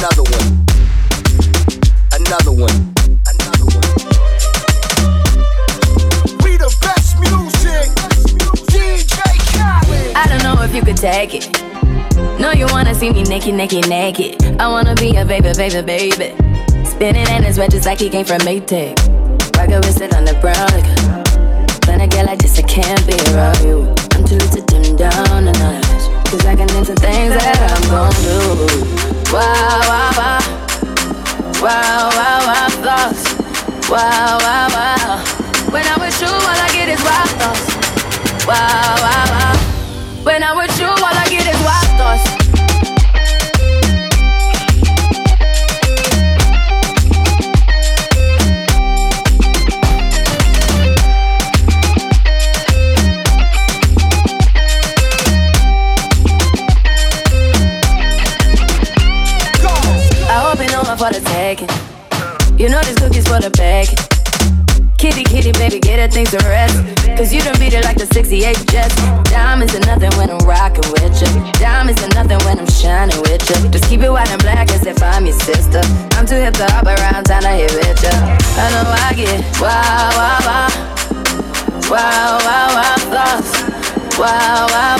Another one. Another one. We the best music. DJ Khaled. I don't know if you could take it. No, you wanna see me naked, naked, naked. I wanna be a baby, baby, baby. Spinning in his red just like he came from Maytag. Rocker with whistle on the brown. Like, when a girl like this, I can't be around you. I'm too late to dim down the notch. Cause I can into things that I'm gon' do. Wow, wow, wow. Wow, wow, wow, thoughts. Wow, wow, wow. When I'm you, all I get is wild thoughts. Wow, wow, wow. When I'm with for the taking. You know this cookie's for the bag. Kitty, kitty, baby, get her things to rest. Cause you done beat it like the 68 Jets. Diamonds are nothing when I'm rocking with you. Diamonds are nothing when I'm shining with you. Just keep it white and black as if I'm your sister. I'm too hip to hop around, time to hit with you. I know I get wow, wow, wow. Wow, wow, wow, thoughts. Wow, wow, wow.